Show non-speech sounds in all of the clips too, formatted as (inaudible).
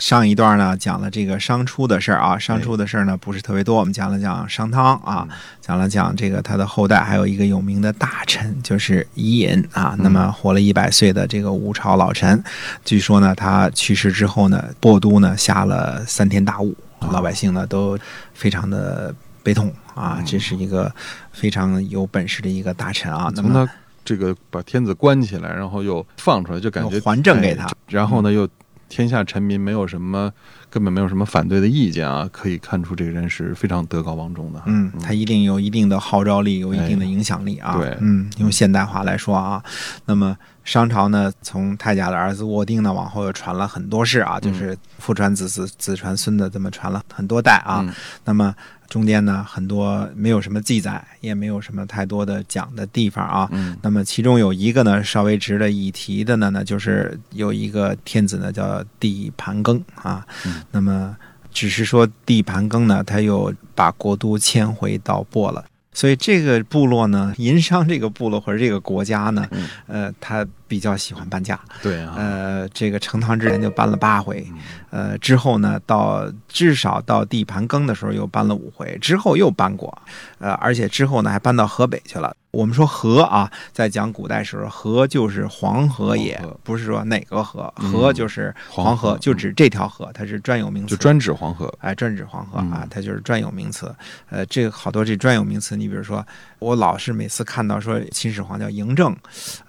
上一段呢讲了这个商初的事儿啊，商初的事儿呢不是特别多，我们讲了讲商汤啊，讲了讲这个他的后代，还有一个有名的大臣就是伊尹啊，那么活了一百岁的这个吴朝老臣，据说呢他去世之后呢，亳都呢下了三天大雾，老百姓呢都非常的悲痛啊，这是一个非常有本事的一个大臣啊，那么从他这个把天子关起来，然后又放出来，就感觉还政给他。哎然后呢又天下臣民没有什么根本没有什么反对的意见啊，可以看出这个人是非常德高望重的。嗯，他一定有一定的号召力，有一定的影响力啊。对嗯，用现代化来说啊，那么商朝呢，从太甲的儿子沃丁呢，往后又传了很多世啊，就是父传子，子子传孙的，这么传了很多代啊。嗯那么中间呢，很多没有什么记载，也没有什么太多的讲的地方啊。嗯那么其中有一个呢，稍微值得一提的呢，呢就是有一个天子呢叫帝盘庚啊。嗯那么只是说地盘庚呢，他又把国都迁回到亳了。所以这个部落呢，殷商这个部落或者这个国家呢，嗯呃，他比较喜欢搬家，对啊，呃，这个成唐之前就搬了八回，呃，之后呢，到至少到地盘庚的时候又搬了五回，之后又搬过，呃，而且之后呢还搬到河北去了。我们说河啊，在讲古代时候，河就是黄河也不是说哪个河，嗯。河就是黄黄河河，就指这条河，它是专有名词，就专指黄河。哎，专指黄河嗯。啊，它就是专有名词。呃，这个好多这专有名词，你比如说，我老是每次看到说秦始皇叫嬴政，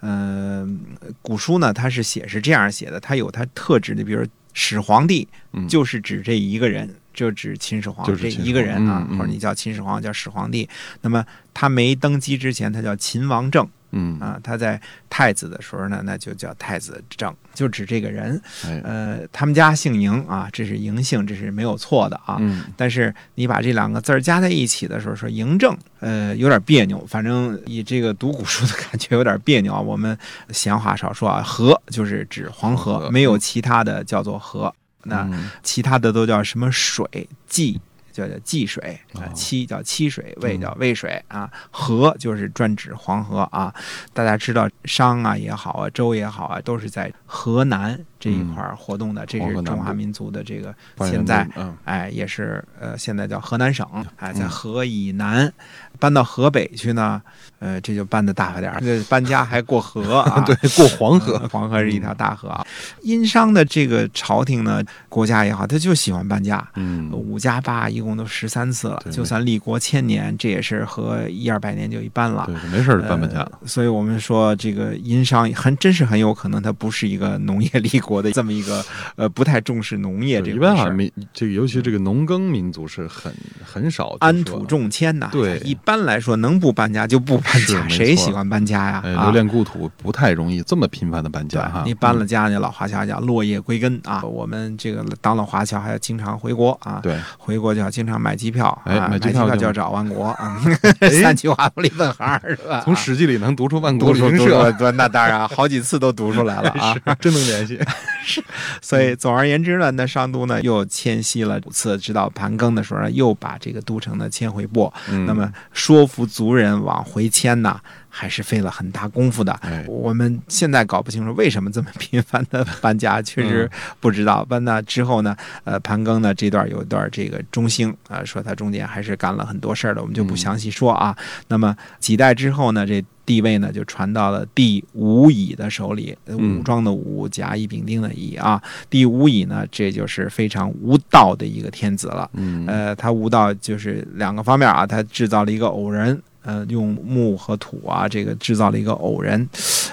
嗯、古书呢它是写是这样写的，它有它特指的，比如始皇帝嗯就是指这一个人，就指秦始皇这就是秦始一个人啊，嗯嗯或者你叫秦始皇叫始皇帝，那么他没登基之前，他叫秦王政嗯啊，他在太子的时候呢，那就叫太子正，就指这个人。哎呃，他们家姓嬴啊，这是嬴姓，这是没有错的啊。嗯但是你把这两个字儿加在一起的时候，说嬴政，呃，有点别扭。反正以这个读古书的感觉有点别扭啊。我们闲话少说啊，河就是指黄河，没有其他的叫做河。那嗯其他的都叫什么水济，叫叫济水啊哦，七叫七水，渭嗯叫渭水啊，河就是专指黄河啊。大家知道商啊也好啊，周也好啊，都是在河南这一块儿活动的，这是中华民族的这个现在嗯哎，也是呃，现在叫河南省，哎，在嗯河以南，搬到河北去呢，呃，这就搬的大了点儿，这搬家还过河啊，(laughs) 对，过黄河嗯黄河是一条大河啊。殷商的这个朝廷呢，国家也好，他就喜欢搬家。嗯五加八一共都十三次了，就算立国千年，这也是和一二百年就一搬了。对，没事就搬搬家。呃所以我们说这个殷商很真是很有可能它不是一个农业立国的这么一个呃不太重视农业这个事儿。民这个，尤其这个农耕民族是很很少安土重迁的，对一般来说能不搬家就不搬家，谁喜欢搬家呀？留恋故土不太容易，这么频繁的搬家哈。你搬了嗯家，那老华侨讲落叶归根啊。我们这个当了华侨还要经常回国啊，对，回国就要经常买机票，买买机票就要找万国啊，(laughs) 哎三句话不离本行是吧？(laughs) 从《史记》里能读出万国旅行社，那当然好几次都读出来了啊。(laughs) 真能联系。(laughs) 所以总而言之呢，那商都呢又迁徙了五次，直到盘庚的时候呢，又把这个都城呢迁回亳。嗯那么说服族人往回迁呢，还是费了很大功夫的。哎我们现在搞不清楚为什么这么频繁的 (laughs) 搬家，确实嗯不知道。搬那之后呢，呃，盘庚呢这段有一段这个中兴啊、说他中间还是干了很多事儿的，我们就不嗯详细说啊。那么几代之后呢，这地位呢就传到了第五乙的手里，武装的武，甲乙丙丁的乙啊。第五乙呢，这就是非常无道的一个天子了。嗯呃，他无道就是两个方面啊，他制造了一个偶人，呃，用木和土啊，这个制造了一个偶人，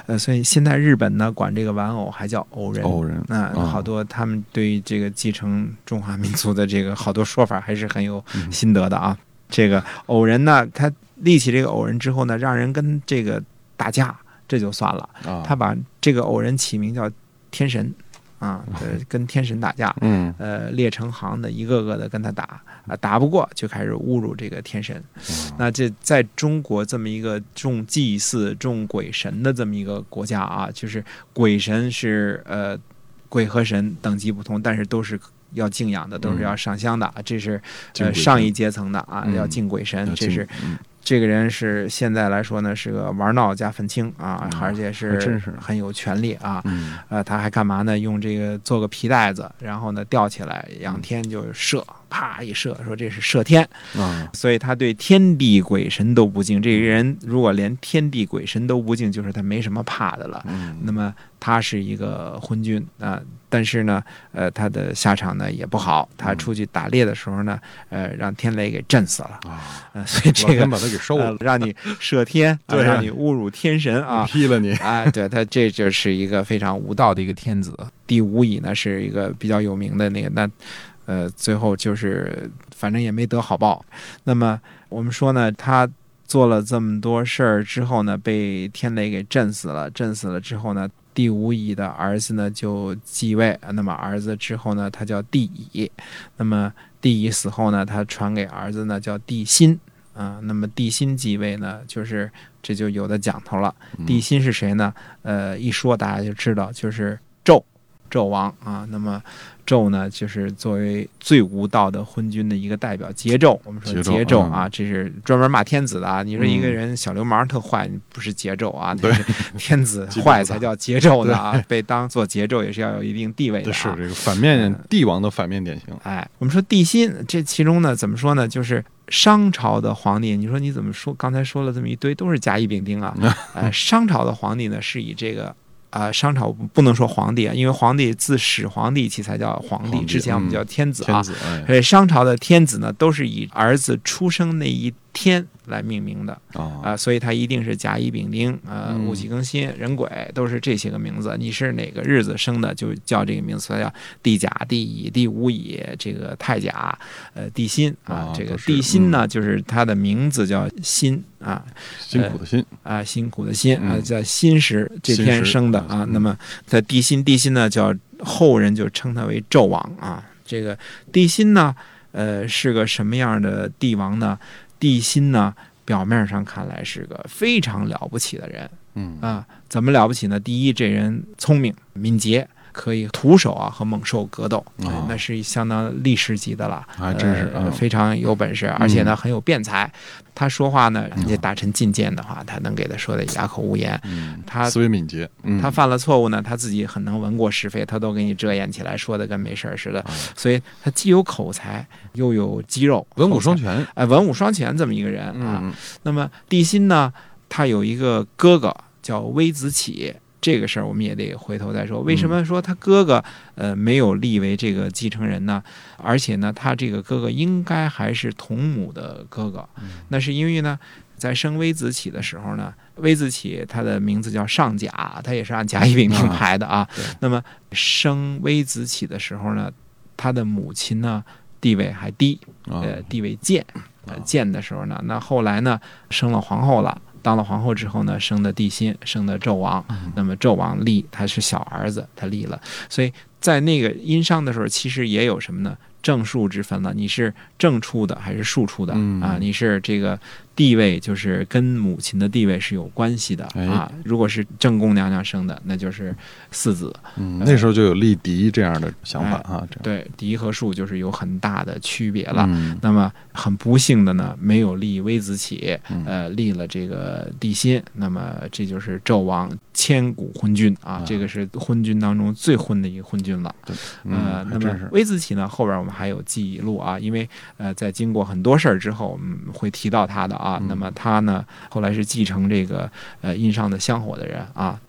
呃，所以现在日本呢管这个玩偶还叫偶人。偶人那哦好多他们对于这个继承中华民族的这个好多说法还是很有嗯心得的啊。这个偶人呢，他立起这个偶人之后呢，让人跟这个打架，这就算了。啊，他把这个偶人起名叫天神啊，呃，跟天神打架，嗯呃，列成行的一个个的跟他打啊，打不过就开始侮辱这个天神。那这在中国这么一个重祭祀、重鬼神的这么一个国家啊，就是鬼神是呃鬼和神等级不同，但是都是。要敬仰的都是要上香的，这是呃上一阶层的啊，嗯。要敬鬼神，这是嗯。这个人是现在来说呢是个玩闹加愤青啊，嗯而且是很有权利啊，嗯。呃，他还干嘛呢？用这个做个皮带子，然后呢吊起来，仰天就射，啪一射，说这是射天，啊所以他对天地鬼神都不敬。这个人如果连天地鬼神都不敬，就是他没什么怕的了。嗯那么他是一个昏君啊、但是呢，呃，他的下场呢也不好。他出去打猎的时候呢，呃，让天雷给震死了。啊，呃，所以这个老天把他给收了，呃让你射天，(laughs) 啊对啊让你侮辱天神啊，劈了你，啊，对他这就是一个非常无道的一个天子。第五乙呢是一个比较有名的那个，那呃最后就是反正也没得好报。那么我们说呢，他做了这么多事儿之后呢，被天雷给震死了。震死了之后呢，第五乙的儿子呢就继位。那么儿子之后呢，他叫帝乙。那么帝乙死后呢，他传给儿子呢叫帝辛。啊、那么帝辛继位呢，就是这就有的讲头了。帝辛是谁呢？呃，一说大家就知道，就是纣，纣王啊。那么纣呢，就是作为最无道的昏君的一个代表，桀纣。我们说桀纣啊，这是专门骂天子的啊。你说一个嗯人小流氓特坏，不是桀纣啊？对天子坏才叫桀纣呢啊。被当做桀纣也是要有一定地位的是这个反面嗯帝王的反面典型，哎，我们说帝辛，这其中呢，怎么说呢？就是商朝的皇帝，你说你怎么说？刚才说了这么一堆，都是甲乙丙丁啊。呃，(laughs) 商朝的皇帝呢，是以这个。啊、商朝不不能说皇帝啊，因为皇帝自始皇帝起才叫皇帝，之前我们嗯叫天子啊。所以商朝的天子呢，都是以儿子出生那一天来命名的啊、啊所以它一定是甲乙丙丁，呃，嗯戊己庚辛壬癸都是这些个名字。你是哪个日子生的，就叫这个名字，叫地甲、地乙、地戊乙，这个太甲，呃，地辛啊啊。这个地辛呢，就是它的名字叫辛啊辛苦的辛，啊，辛苦的辛啊，嗯叫辛时这天生的啊。嗯那么在地辛，地辛呢叫后人就称他为纣王啊。这个地辛呢，呃，是个什么样的帝王呢？地辛呢，表面上看来是个非常了不起的人嗯啊。怎么了不起呢？第一，这人聪明敏捷。可以徒手啊和猛兽格斗，那是相当历史级的了，还真是非常有本事，而且呢很有辩才。他说话呢，人家大臣进谏的话，他能给他说的哑口无言。嗯，他思维敏捷，嗯他犯了错误呢，他自己很能闻过是非，他都给你遮掩起来，说的跟没事儿似的。啊所以他既有口才，又有肌肉，文武双，全，哎，文武双全这么一个人啊。嗯那么帝辛呢，他有一个哥哥叫微子启。这个事儿我们也得回头再说。为什么说他哥哥呃没有立为这个继承人呢？而且呢，他这个哥哥应该还是同母的哥哥。那是因为呢，在生微子启的时候呢，微子启他的名字叫上甲，他也是按甲乙丙丁排的啊。对那么生微子启的时候呢，他的母亲呢地位还低，啊呃，地位贱，贱的时候呢，那后来呢，生了皇后了。当了皇后之后呢，生的帝辛，生的纣王。嗯那么纣王立他是小儿子，他立了，所以在那个殷商的时候，其实也有什么呢？正数之分了。你是正处的还是庶出的、嗯啊？你是这个地位，就是跟母亲的地位是有关系的哎啊。如果是正宫娘娘生的，那就是四子。嗯，那时候就有立嫡这样的想法哎啊，对，嫡和庶就是有很大的区别了。嗯那么很不幸的呢，没有立微子启，嗯呃，立了这个帝辛。那么这就是纣王千古昏君啊啊，这个是昏君当中最昏的一个昏君了。对嗯，，那么微子启呢，后边我们还有记录啊，因为呃，在经过很多事儿之后，我们会提到他的啊。嗯那么他呢，后来是继承这个呃殷商的香火的人啊。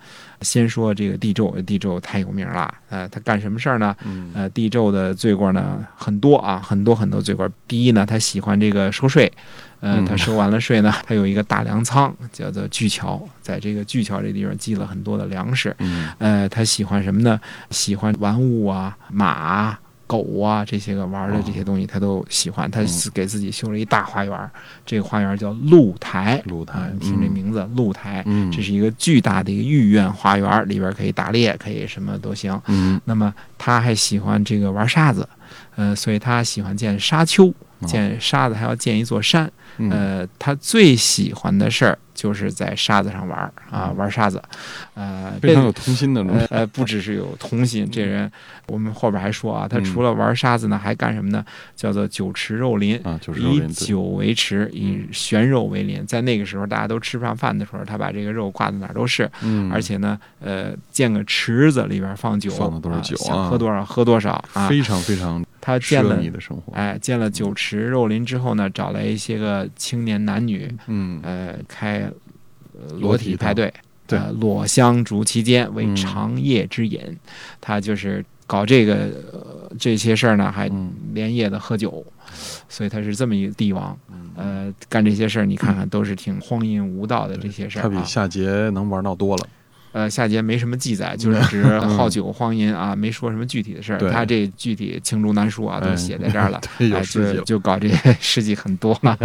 先说这个帝纣，帝纣太有名了，呃，他干什么事儿呢？嗯呃，帝纣的罪过呢很多啊，很多很多罪过。第一呢，他喜欢这个收税，呃，嗯他收完了税呢，(laughs) 他有一个大粮仓，叫做巨桥，在这个巨桥这地方积了很多的粮食。嗯呃，他喜欢什么呢？喜欢玩物啊，马啊、狗啊这些个玩的这些东西，他都喜欢。他给自己修了一大花园，这个花园叫露台。露台啊，听这名字，露台，嗯这是一个巨大的一个御苑花园，里边可以打猎，可以什么都行。嗯那么他还喜欢这个玩沙子，呃，所以他喜欢建沙丘，建沙子还要建一座山。呃，他最喜欢的事儿就是在沙子上玩儿啊，玩沙子，呃，非常有童心的那种。呃呃，不只是有童心，这人我们后边还说啊，他除了玩沙子呢，还干什么呢？叫做酒池肉林。啊，就是肉以酒为池，以悬肉为林。在那个时候，大家都吃不上饭的时候，他把这个肉挂在哪儿都是。嗯，而且呢，呃，建个池子里边放酒，放的都是酒啊想喝多少喝多少啊。非常非常奢他建了你的生活。哎，建了酒池肉林之后呢，找来一些个青年男女，嗯，呃，开呃裸裸体派对，对呃，裸香烛其间为嗯长夜之饮。他就是搞这个、呃、这些事儿呢，还嗯连夜的喝酒，所以他是这么一个帝王。呃，干这些事儿，你看看都是挺荒淫无道的这些事儿啊。他比夏桀能玩闹多了。呃，夏桀没什么记载，就是只好酒荒淫啊，没说什么具体的事儿。他这具体罄竹难书啊，都哎写在这儿了。(laughs) 哎。就就搞这些 (laughs) 事迹很多啊，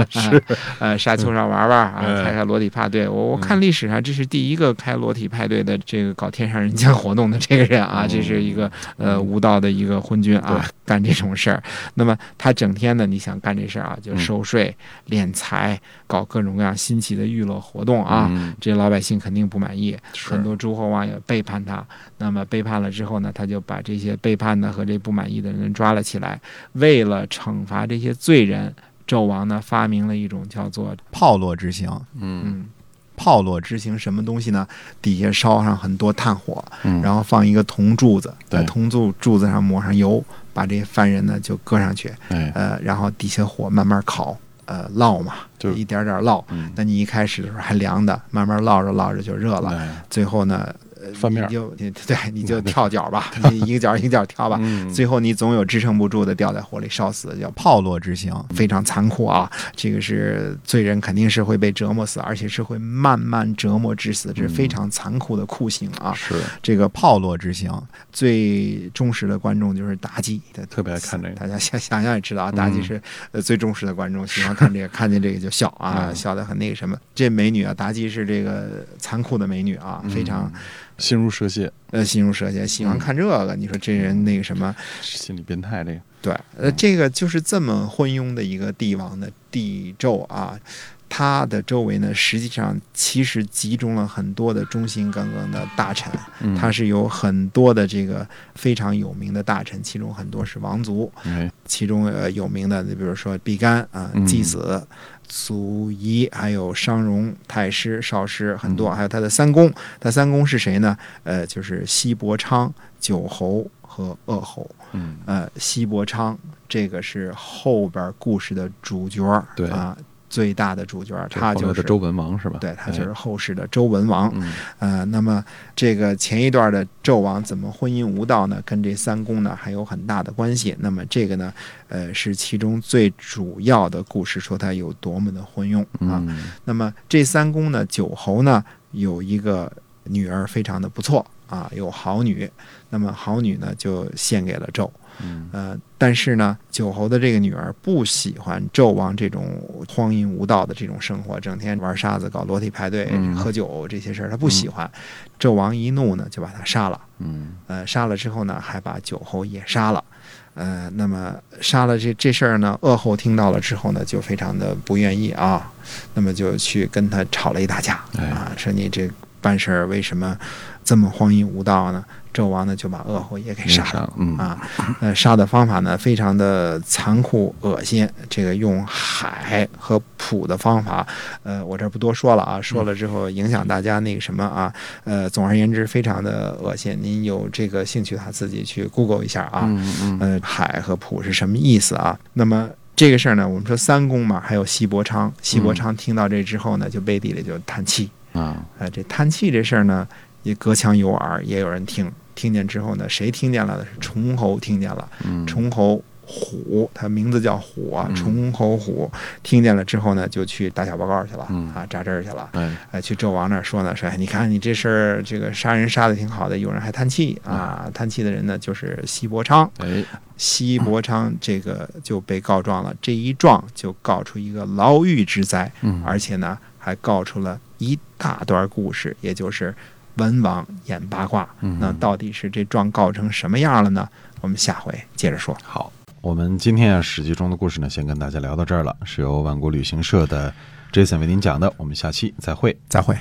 呃，沙丘上玩玩啊，哎开开裸体派对。我我看历史上这是第一个开裸体派对的这个搞天上人间活动的这个人啊，嗯这是一个呃无道的一个昏君啊，干这种事儿。(laughs) 那么他整天呢，你想干这事儿啊，就嗯收税、敛财，搞各种各样新奇的娱乐活动啊。嗯这些老百姓肯定不满意，很多诸侯王也背叛他。那么背叛了之后呢，他就把这些背叛的和这不满意的人抓了起来。为了惩罚这些罪人，纣王呢发明了一种叫做炮烙之刑，嗯嗯炮烙之刑什么东西呢？底下烧上很多炭火，嗯，然后放一个铜柱子，对。在铜柱柱子上抹上油，把这些犯人呢就搁上去，哎，呃，然后底下火慢慢烤，呃，烙嘛，就一点点烙。嗯，那你一开始的时候还凉的，慢慢烙着烙着就热了，哎最后呢，呃翻面你就你对，你就跳脚吧，(laughs) 你一个脚一个脚跳吧，嗯，最后你总有支撑不住的掉在火里烧死，叫炮烙之刑，非常残酷啊！这个是罪人肯定是会被折磨死，而且是会慢慢折磨致死，这是非常残酷的酷刑啊！是这个炮烙之刑，最忠实的观众就是妲己，特别爱看这个大家想想想也知道啊，妲己嗯是呃最忠实的观众，喜欢看这个，看见这个就笑啊，嗯笑得很那个什么。这美女啊，妲己是这个残酷的美女啊，非常嗯心如蛇蝎，呃心如蛇蝎，喜欢看这个。你说这人那个什么？心理变态这个。对，呃，这个就是这么昏庸的一个帝王的帝胄啊，他的周围呢，实际上其实集中了很多的忠心耿耿的大臣，嗯，他是有很多的这个非常有名的大臣，其中很多是王族，哎，其中呃有名的，你比如说毕干啊、嗯。季子、祖仪，还有商容、太师、少师，很多，嗯。还有他的三公。他三公是谁呢？呃，就是西伯昌、九侯和鄂侯。嗯，呃，西伯昌这个是后边故事的主角儿，对。啊，最大的主角他就是周文王是吧？对他就哎是后世的周文王。嗯呃，那么这个前一段的纣王怎么婚姻无道呢？跟这三公呢还有很大的关系。那么这个呢，呃，是其中最主要的故事，说他有多么的昏庸啊。嗯那么这三公呢，九侯呢有一个女儿非常的不错啊，有好女。那么好女呢就献给了纣。嗯呃，但是呢，九侯的这个女儿不喜欢纣王这种荒淫无道的这种生活，整天玩沙子、搞裸体派对、嗯喝酒这些事儿，她不喜欢。纣王一怒呢，就把她杀了。嗯呃，杀了之后呢，还把九侯也杀了。呃，那么杀了这这事儿呢，恶后听到了之后呢，就非常的不愿意啊，那么就去跟他吵了一大架哎啊，说你这办事儿为什么这么荒淫无道呢？纣王呢就把恶侯也给杀了。嗯啊，呃，杀的方法呢非常的残酷恶心。这个用海和土的方法，呃，我这儿不多说了啊，说了之后影响大家那个什么啊，呃，总而言之非常的恶心。您有这个兴趣，他自己去 Google 一下啊，嗯嗯呃，海和普是什么意思啊？那么这个事儿呢，我们说三公嘛，还有西伯昌，西伯昌听到这之后呢，就背地里就叹气。啊呃，这叹气这事儿呢，也隔墙有耳，也有人听。听见之后呢，谁听见了呢？是崇侯听见了。嗯崇侯虎，他名字叫虎啊，嗯崇侯虎，听见了之后呢，就去打小报告去了，嗯啊，扎针儿去了。哎，呃，去纣王那儿说呢，说哎你看你这事儿，这个杀人杀的挺好的，有人还叹气啊，叹气的人呢就是西伯昌，哎，西伯昌这个就被告状了，这一状就告出一个牢狱之灾，嗯，而且呢还告出了一大段故事，也就是文王演八卦。嗯那到底是这状告成什么样了呢？我们下回接着说。好，我们今天啊《史记》中的故事呢，先跟大家聊到这儿了，是由万国旅行社的 Jason 为您讲的，我们下期再会。再会。